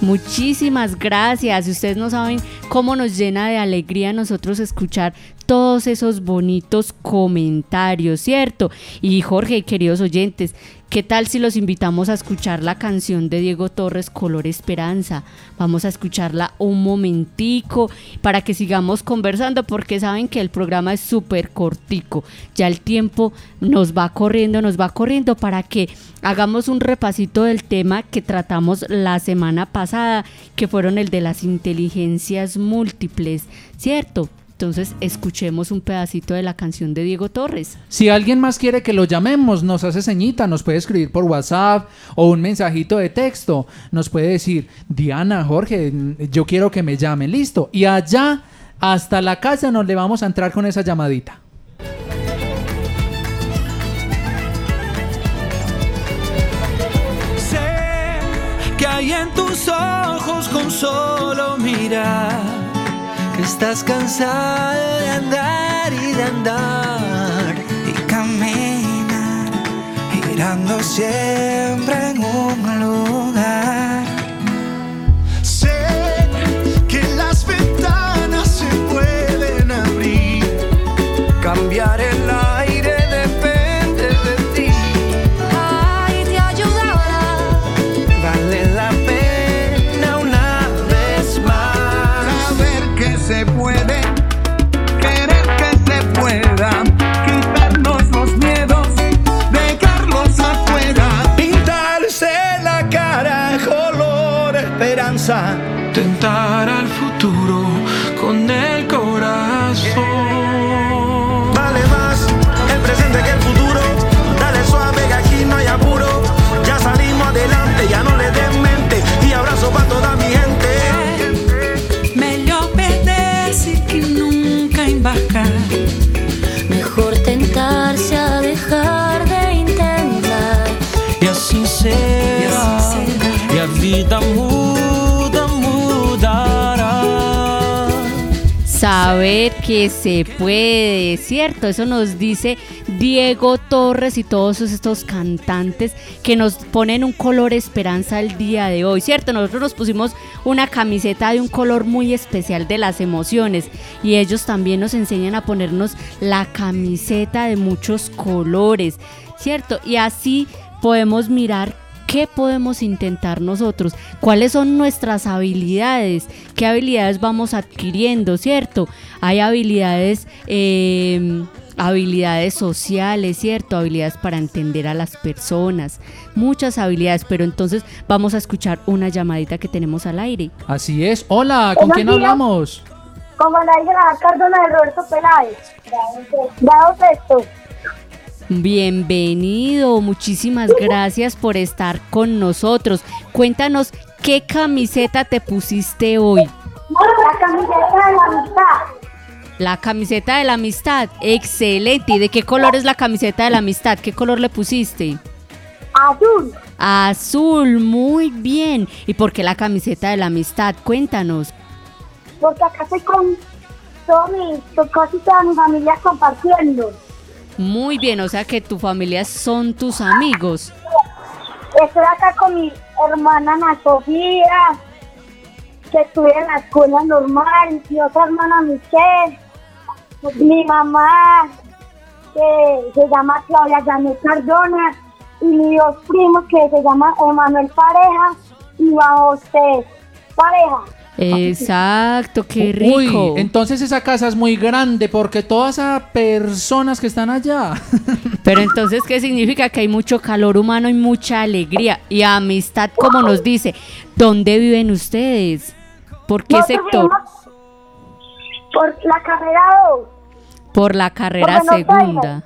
S9: Muchísimas gracias. Ustedes no saben cómo nos llena de alegría nosotros escuchar todos esos bonitos comentarios, ¿cierto? Y Jorge, queridos oyentes, ¿qué tal si los invitamos a escuchar la canción de Diego Torres, Color Esperanza? Vamos a escucharla un momentico para que sigamos conversando porque saben que el programa es súper cortico. Ya el tiempo nos va corriendo, nos va corriendo para que hagamos un repasito del tema que tratamos la semana pasada, que fueron el de las inteligencias múltiples, ¿cierto? Entonces escuchemos un pedacito de la canción de Diego Torres.
S8: Si alguien más quiere que lo llamemos, nos hace ceñita, nos puede escribir por WhatsApp o un mensajito de texto. Nos puede decir, Diana, Jorge, yo quiero que me llamen, listo. Y allá, hasta la casa, nos le vamos a entrar con esa llamadita.
S3: Sé que hay en tus ojos con solo mirar estás cansada de andar y de andar y caminar girando siempre en un lugar. Que se puede,
S9: ¿cierto? Eso nos dice Diego Torres y todos estos cantantes que nos ponen un color esperanza el día de hoy, ¿cierto? Nosotros nos pusimos una camiseta de un color muy especial de las emociones y ellos también nos enseñan a ponernos la camiseta de muchos colores, ¿cierto? Y así podemos mirar ¿Qué podemos intentar nosotros? ¿Cuáles son nuestras habilidades? ¿Qué habilidades vamos adquiriendo, cierto? Hay habilidades eh, habilidades sociales, ¿cierto? Habilidades para entender a las personas, muchas habilidades, pero entonces vamos a escuchar una llamadita que tenemos al aire.
S8: Así es. Hola, ¿con quién
S12: días.
S8: hablamos?
S12: Como la hija Cardona de Roberto Peláez. Dado esto.
S9: Bienvenido, muchísimas gracias por estar con nosotros. Cuéntanos qué camiseta te pusiste hoy.
S12: La camiseta de la amistad.
S9: La camiseta de la amistad, excelente. ¿Y de qué color es la camiseta de la amistad? ¿Qué color le pusiste?
S12: Azul.
S9: Azul, muy bien. ¿Y por qué la camiseta de la amistad? Cuéntanos.
S12: Porque acá estoy con todo mi, con casi toda mi familia compartiendo.
S9: Muy bien, o sea que tu familia son tus amigos.
S12: Estoy acá con mi hermana Ana Sofía, que estudia en la escuela normal, mi otra hermana Michelle, mi mamá, que se llama Claudia Janet Cardona, y mis dos primos que se llaman Emanuel Pareja y Juan José Pareja.
S9: Exacto, qué rico.
S8: Uy, entonces esa casa es muy grande porque todas esas personas que están allá.
S9: Pero entonces, ¿qué significa? Que hay mucho calor humano y mucha alegría y amistad, como nos dice. ¿Dónde viven ustedes? ¿Por qué
S12: Nosotros
S9: sector?
S12: Por la carrera 2.
S9: Por la carrera segunda.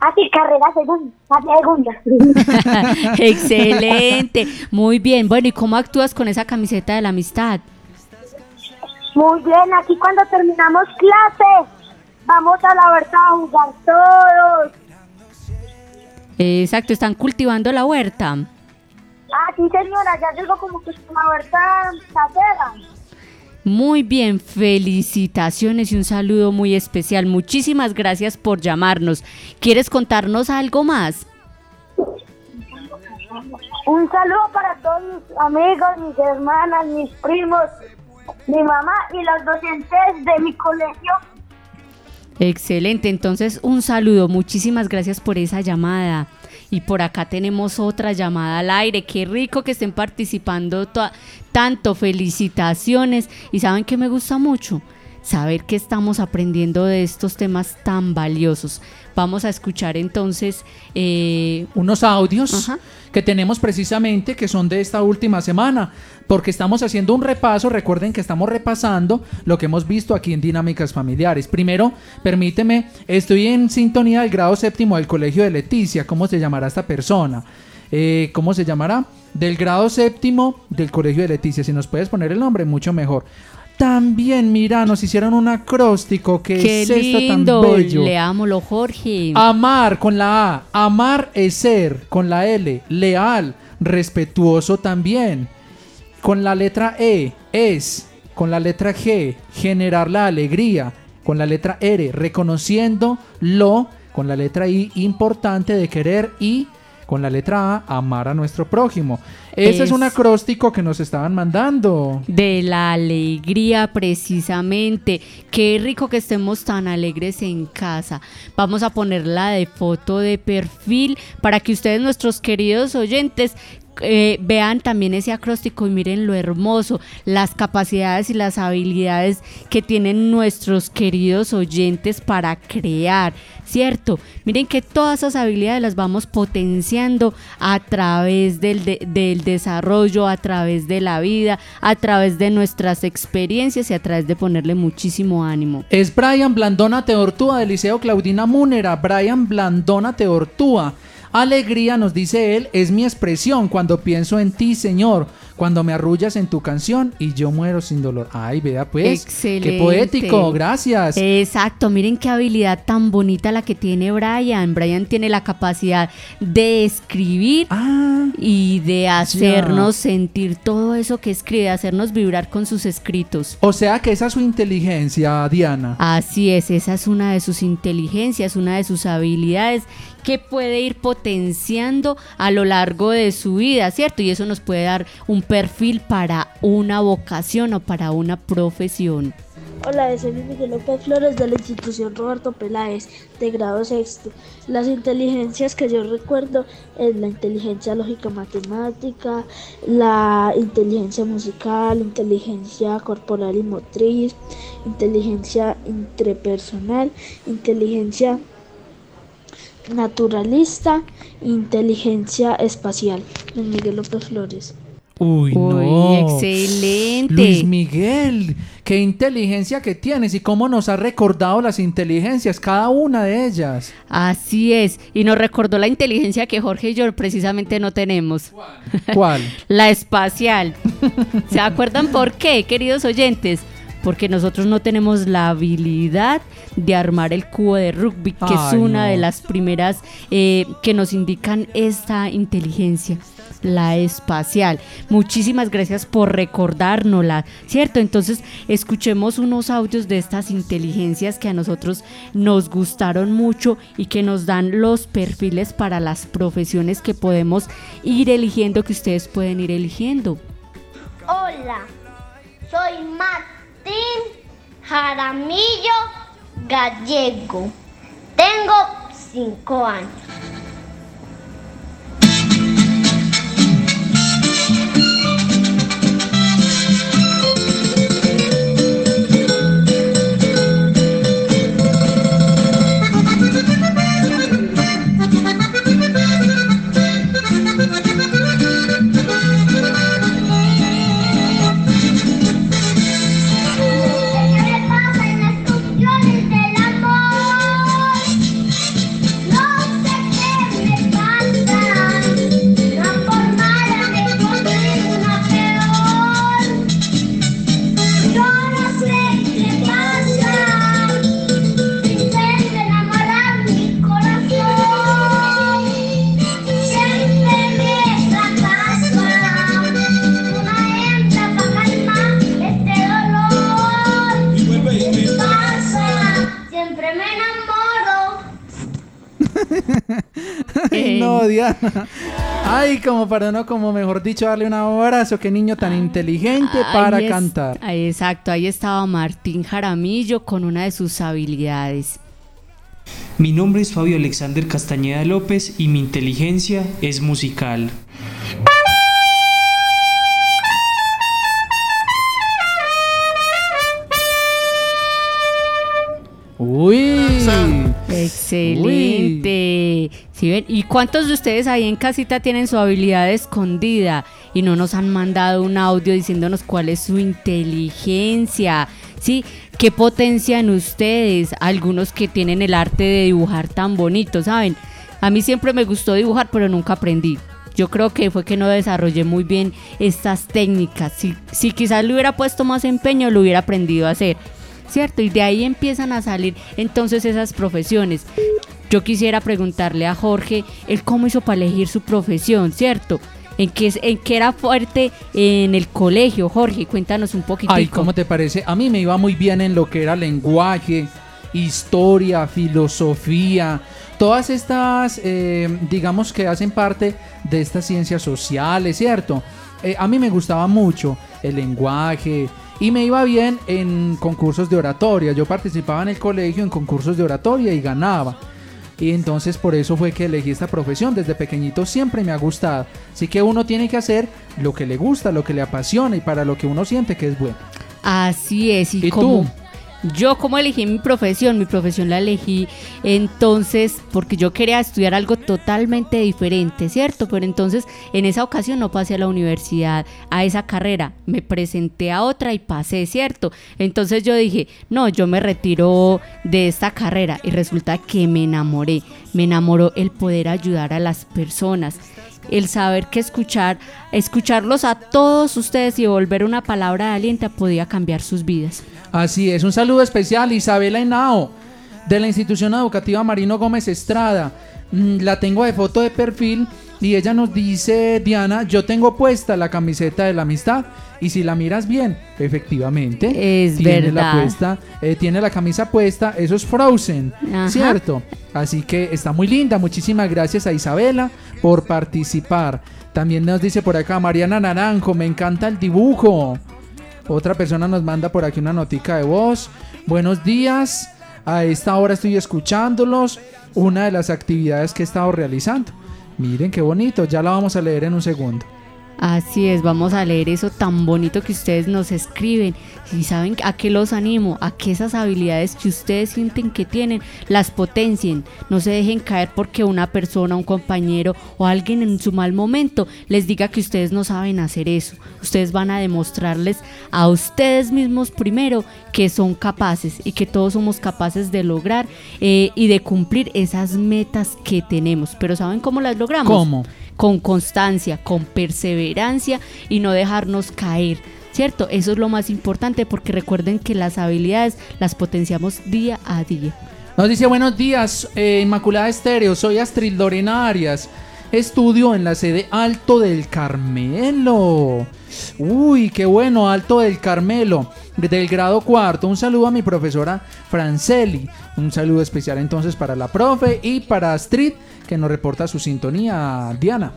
S12: Ah, sí, carrera segunda. La segunda.
S9: Excelente, muy bien. Bueno, ¿y cómo actúas con esa camiseta de la amistad?
S12: Muy bien, aquí cuando terminamos clase, vamos a la huerta a jugar todos.
S9: Exacto, están cultivando la huerta.
S12: Ah, sí, señora, ya llegó como que una huerta casera.
S9: Muy bien, felicitaciones y un saludo muy especial. Muchísimas gracias por llamarnos. ¿Quieres contarnos algo más?
S12: Un saludo para todos mis amigos, mis hermanas, mis primos, mi mamá y los docentes de mi colegio.
S9: Excelente, entonces un saludo, muchísimas gracias por esa llamada. Y por acá tenemos otra llamada al aire, qué rico que estén participando to- tanto, felicitaciones. Y saben que me gusta mucho saber que estamos aprendiendo de estos temas tan valiosos. Vamos a escuchar entonces eh,
S8: Unos audios que tenemos precisamente que son de esta última semana, porque estamos haciendo un repaso, recuerden que estamos repasando lo que hemos visto aquí en Dinámicas Familiares. Primero, permíteme, estoy en sintonía del grado séptimo del Colegio de Leticia, ¿cómo se llamará esta persona? Eh, ¿Cómo se llamará? Del grado séptimo del Colegio de Leticia, si nos puedes poner el nombre, mucho mejor. También, mira, nos hicieron un acróstico que
S9: qué
S8: es esto tan bello.
S9: leámoslo Jorge.
S8: Amar con la A, amar es ser con la L, leal, respetuoso también. Con la letra E, es. Con la letra G, generar la alegría. Con la letra R, reconociendo lo. Con la letra I, importante de querer. Y con la letra A, amar a nuestro prójimo. Ese es,
S9: Es-
S8: un acróstico que nos estaban mandando.
S9: De la alegría precisamente. Qué rico que estemos tan alegres en casa. Vamos a ponerla de foto de perfil para que ustedes, nuestros queridos oyentes, eh, vean también ese acróstico y miren lo hermoso, las capacidades y las habilidades que tienen nuestros queridos oyentes para crear, ¿cierto? Miren que todas esas habilidades las vamos potenciando a través del, de- del desarrollo, a través de la vida, a través de nuestras experiencias y a través de ponerle muchísimo ánimo.
S8: Es Brian Blandona Teortúa del Liceo Claudina Múnera. Brian Blandona Teortúa. Alegría, nos dice él, es mi expresión cuando pienso en ti, Señor. Cuando me arrullas en tu canción y yo muero sin dolor. Ay, vea pues.
S9: Excelente.
S8: Qué poético, gracias.
S9: Exacto, miren qué habilidad tan bonita la que tiene Brian. Brian tiene la capacidad de escribir y de hacernos sentir todo eso que escribe, hacernos vibrar con sus escritos.
S8: O sea que esa es su inteligencia, Diana.
S9: Así es, esa es una de sus inteligencias, una de sus habilidades que puede ir potenciando a lo largo de su vida, ¿cierto? Y eso nos puede dar un perfil para una vocación o para una profesión.
S15: Hola, soy Miguel López Flores de la institución Roberto Peláez, de grado sexto. Las inteligencias que yo recuerdo es la inteligencia lógica matemática, la inteligencia musical, inteligencia corporal y motriz, inteligencia interpersonal, inteligencia naturalista, inteligencia espacial. Miguel López Flores.
S8: Uy,
S9: Uy,
S8: no.
S9: excelente.
S8: Luis Miguel, qué inteligencia que tienes y cómo nos ha recordado las inteligencias, cada una de ellas.
S9: Así es. Y nos recordó la inteligencia que Jorge y yo precisamente no tenemos.
S8: ¿Cuál?
S9: la espacial. ¿Se acuerdan por qué, queridos oyentes? Porque nosotros no tenemos la habilidad de armar el cubo de rugby, que es una
S8: no.
S9: de las primeras eh, que nos indican esta inteligencia, la espacial. Muchísimas gracias por recordárnosla, ¿cierto? Entonces, escuchemos unos audios de estas inteligencias que a nosotros nos gustaron mucho y que nos dan los perfiles para las profesiones que podemos ir eligiendo, que ustedes pueden ir eligiendo.
S16: Hola, soy Martín Jaramillo Gallego. Tengo cinco años.
S8: Diana. Ay, como para no, como mejor dicho, darle un abrazo. Qué niño tan inteligente para
S9: Ahí es-
S8: cantar.
S9: ahí, exacto, ahí estaba Martín Jaramillo con una de sus habilidades.
S17: Mi nombre es Fabio Alexander Castañeda López y mi inteligencia es musical.
S8: Uy.
S9: Excelente. ¿Sí? ¿Y cuántos de ustedes ahí en casita tienen su habilidad escondida y no nos han mandado un audio diciéndonos cuál es su inteligencia? ¿Sí? ¿Qué potencian ustedes? Algunos que tienen el arte de dibujar tan bonito, ¿saben? A mí siempre me gustó dibujar, pero nunca aprendí. Yo creo que fue que no desarrollé muy bien estas técnicas. Si, si quizás le hubiera puesto más empeño, lo hubiera aprendido a hacer. ¿cierto? Y de ahí empiezan a salir entonces esas profesiones. Yo quisiera preguntarle a Jorge, él cómo hizo para elegir su profesión, ¿cierto? ¿En qué, en qué era fuerte en el colegio, Jorge? Cuéntanos un poquito.
S8: Ay, ¿cómo te parece? A mí me iba muy bien en lo que era lenguaje, historia, filosofía, todas estas, eh, digamos que hacen parte de estas ciencias sociales, ¿cierto? Eh, a mí me gustaba mucho el lenguaje y me iba bien en concursos de oratoria. Yo participaba en el colegio en concursos de oratoria y ganaba. Y entonces por eso fue que elegí esta profesión. Desde pequeñito siempre me ha gustado. Así que uno tiene que hacer lo que le gusta, lo que le apasiona y para lo que uno siente que es bueno.
S9: Así es. ¿Y,
S8: ¿Y
S9: cómo-
S8: tú?
S9: Yo como elegí mi profesión, mi profesión la elegí entonces porque yo quería estudiar algo totalmente diferente, ¿cierto? Pero entonces en esa ocasión no pasé a la universidad, a esa carrera, me presenté a otra y pasé, ¿cierto? Entonces yo dije, no, yo me retiro de esta carrera y resulta que me enamoré, me enamoró el poder ayudar a las personas el saber que escuchar, escucharlos a todos ustedes y volver una palabra de aliento podía cambiar sus vidas.
S8: Así es, un saludo especial Isabela Henao de la institución educativa Marino Gómez Estrada. Mm, La tengo de foto de perfil y ella nos dice, Diana, yo tengo puesta la camiseta de la amistad y si la miras bien, efectivamente,
S9: Es
S8: tiene
S9: verdad.
S8: la puesta, eh, tiene la camisa puesta, eso es Frozen,
S9: Ajá.
S8: ¿cierto? Así que está muy linda, muchísimas gracias a Isabela por participar. También nos dice por acá Mariana Naranjo, me encanta el dibujo. Otra persona nos manda por aquí una notica de voz. Buenos días. A esta hora estoy escuchándolos. Una de las actividades que he estado realizando. Miren qué bonito. Ya la vamos a leer en un segundo.
S9: Así es, vamos a leer eso tan bonito que ustedes nos escriben. Y saben a qué los animo, a que esas habilidades que ustedes sienten que tienen, las potencien. No se dejen caer porque una persona, un compañero o alguien en su mal momento les diga que ustedes no saben hacer eso. Ustedes van a demostrarles a ustedes mismos primero que son capaces y que todos somos capaces de lograr eh, y de cumplir esas metas que tenemos. Pero ¿saben cómo las logramos? Con constancia, con perseverancia y no dejarnos caer. ¿Cierto? Eso es lo más importante porque recuerden que las habilidades las potenciamos día a día.
S8: Nos dice buenos días, eh, Inmaculada Estéreo, soy Astrid Lorena Arias. Estudio en la sede Alto del Carmelo. Uy, qué bueno, Alto del Carmelo, del grado cuarto. Un saludo a mi profesora Franceli. Un saludo especial entonces para la profe y para Astrid, que nos reporta su sintonía, Diana.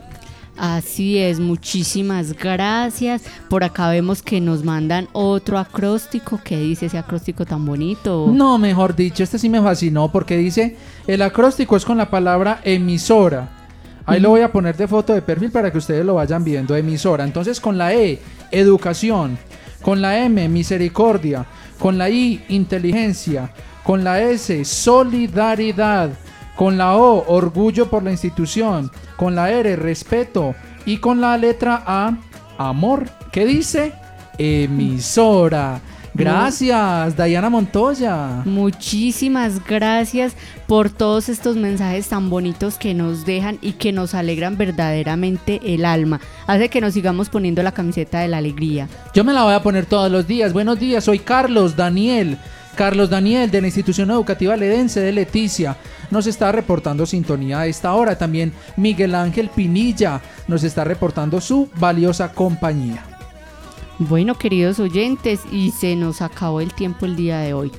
S9: Así es, muchísimas gracias. Por acá vemos que nos mandan otro acróstico. ¿Qué dice ese acróstico tan bonito?
S8: No, mejor dicho, este sí me fascinó porque dice, el acróstico es con la palabra emisora. Ahí lo voy a poner de foto de perfil para que ustedes lo vayan viendo, emisora. Entonces con la E, educación. Con la M, misericordia. Con la I, inteligencia. Con la S, solidaridad. Con la O, orgullo por la institución. Con la R, respeto. Y con la letra A, amor. ¿Qué dice? Emisora. Gracias, Dayana Montoya.
S9: Muchísimas gracias por todos estos mensajes tan bonitos que nos dejan y que nos alegran verdaderamente el alma. Hace que nos sigamos poniendo la camiseta de la alegría.
S8: Yo me la voy a poner todos los días. Buenos días, soy Carlos Daniel. Carlos Daniel de la institución educativa ledense de Leticia nos está reportando sintonía a esta hora. También Miguel Ángel Pinilla nos está reportando su valiosa compañía.
S9: Bueno, queridos oyentes, y se nos acabó el tiempo el día de hoy.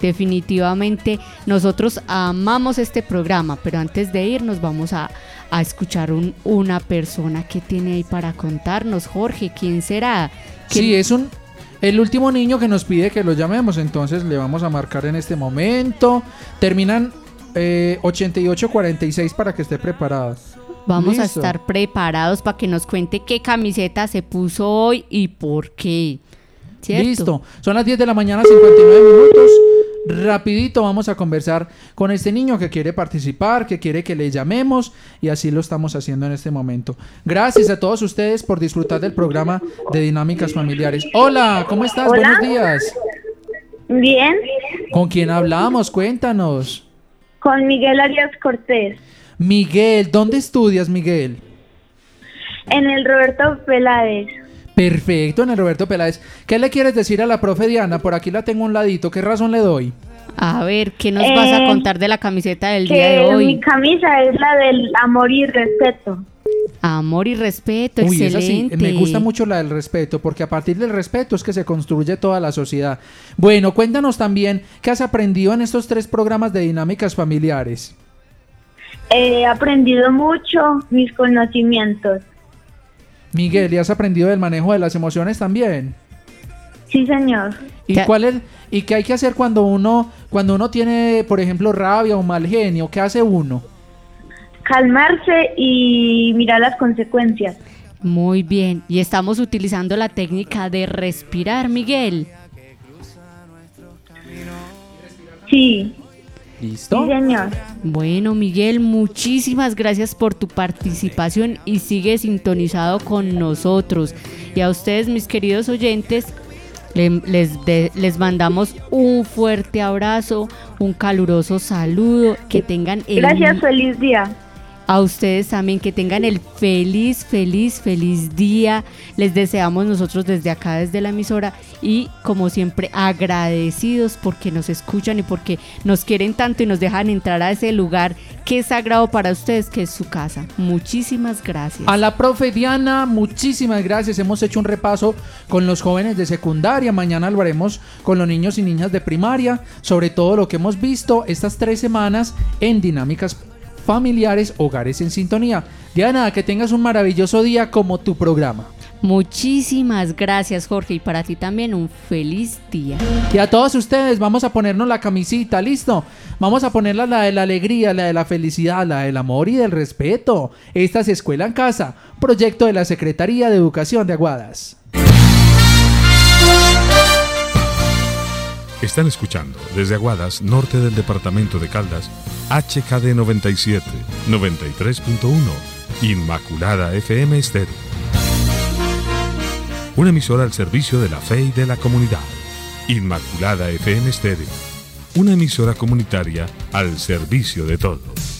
S9: Definitivamente nosotros amamos este programa, pero antes de irnos vamos a, a escuchar un- una persona que tiene ahí para contarnos. Jorge, ¿quién será? ¿Quién-
S8: Sí, es un el último niño que nos pide que lo llamemos, entonces le vamos a marcar en este momento. Terminan eh, 8846 para que esté preparado.
S9: Vamos a estar preparados para que nos cuente qué camiseta se puso hoy y por qué. ¿Cierto?
S8: Listo. Son las 10 de la mañana, 59 minutos. Rapidito vamos a conversar con este niño que quiere participar, que quiere que le llamemos y así lo estamos haciendo en este momento. Gracias a todos ustedes por disfrutar del programa de Dinámicas Familiares. Hola, ¿cómo estás?
S12: Hola.
S8: Buenos días.
S12: Bien,
S8: ¿Con quién hablamos? Cuéntanos.
S12: con Miguel Arias Cortés,
S8: Miguel, ¿dónde estudias, Miguel?
S12: en el Roberto Peláez.
S8: Perfecto, en el Roberto Peláez. ¿Qué le quieres decir a la profe Diana? Por aquí la tengo a un ladito. ¿Qué razón le doy?
S9: A ver, ¿qué nos vas a
S12: Eh,
S9: contar de la camiseta del día de
S12: Que
S9: hoy?
S12: mi camisa es la del amor y respeto.
S9: Amor y respeto,
S8: Uy, esa sí,
S9: excelente.
S8: me gusta mucho la del respeto, porque a partir del respeto es que se construye toda la sociedad. Bueno, cuéntanos también qué has aprendido en estos tres programas de dinámicas familiares.
S12: He aprendido mucho mis conocimientos.
S8: Miguel, ¿y has aprendido del manejo de las emociones también?
S12: Sí, señor.
S8: ¿Y cuál es y qué hay que hacer cuando uno cuando uno tiene, por ejemplo, rabia o mal genio? ¿Qué hace uno?
S12: Calmarse y mirar las consecuencias.
S9: Muy bien, y estamos utilizando la técnica de respirar, Miguel.
S12: Sí.
S8: ¿Listo?
S12: Sí, señor.
S9: Bueno, Miguel, muchísimas gracias por tu participación y sigue sintonizado con nosotros. Y a ustedes, mis queridos oyentes, le- les, de- les mandamos un fuerte abrazo, un caluroso saludo, que tengan el
S12: Gracias, feliz día.
S9: A ustedes también que tengan el feliz, feliz, feliz día. Les deseamos nosotros desde acá, desde la emisora y como siempre agradecidos porque nos escuchan y porque nos quieren tanto y nos dejan entrar a ese lugar que es sagrado para ustedes, que es su casa. Muchísimas gracias.
S8: A la profe Diana, muchísimas gracias. Hemos hecho un repaso con los jóvenes de secundaria. Mañana lo haremos con los niños y niñas de primaria sobre todo lo que hemos visto estas tres semanas en dinámicas familiares, hogares en sintonía. Diana, que tengas un maravilloso día como tu programa.
S9: Muchísimas gracias, Jorge, y para ti también un feliz día.
S8: Y a todos ustedes vamos a ponernos la camisita, ¿listo? Vamos a ponerla la de la alegría, la de la felicidad, la del amor y del respeto. Esta es Escuela en Casa, proyecto de la Secretaría de Educación de Aguadas.
S4: Están escuchando desde Aguadas, norte del departamento de Caldas, HKD 97, 93.1, Inmaculada FM Estéreo. Una emisora al servicio de la fe y de la comunidad. Inmaculada FM Estéreo. Una emisora comunitaria al servicio de todos.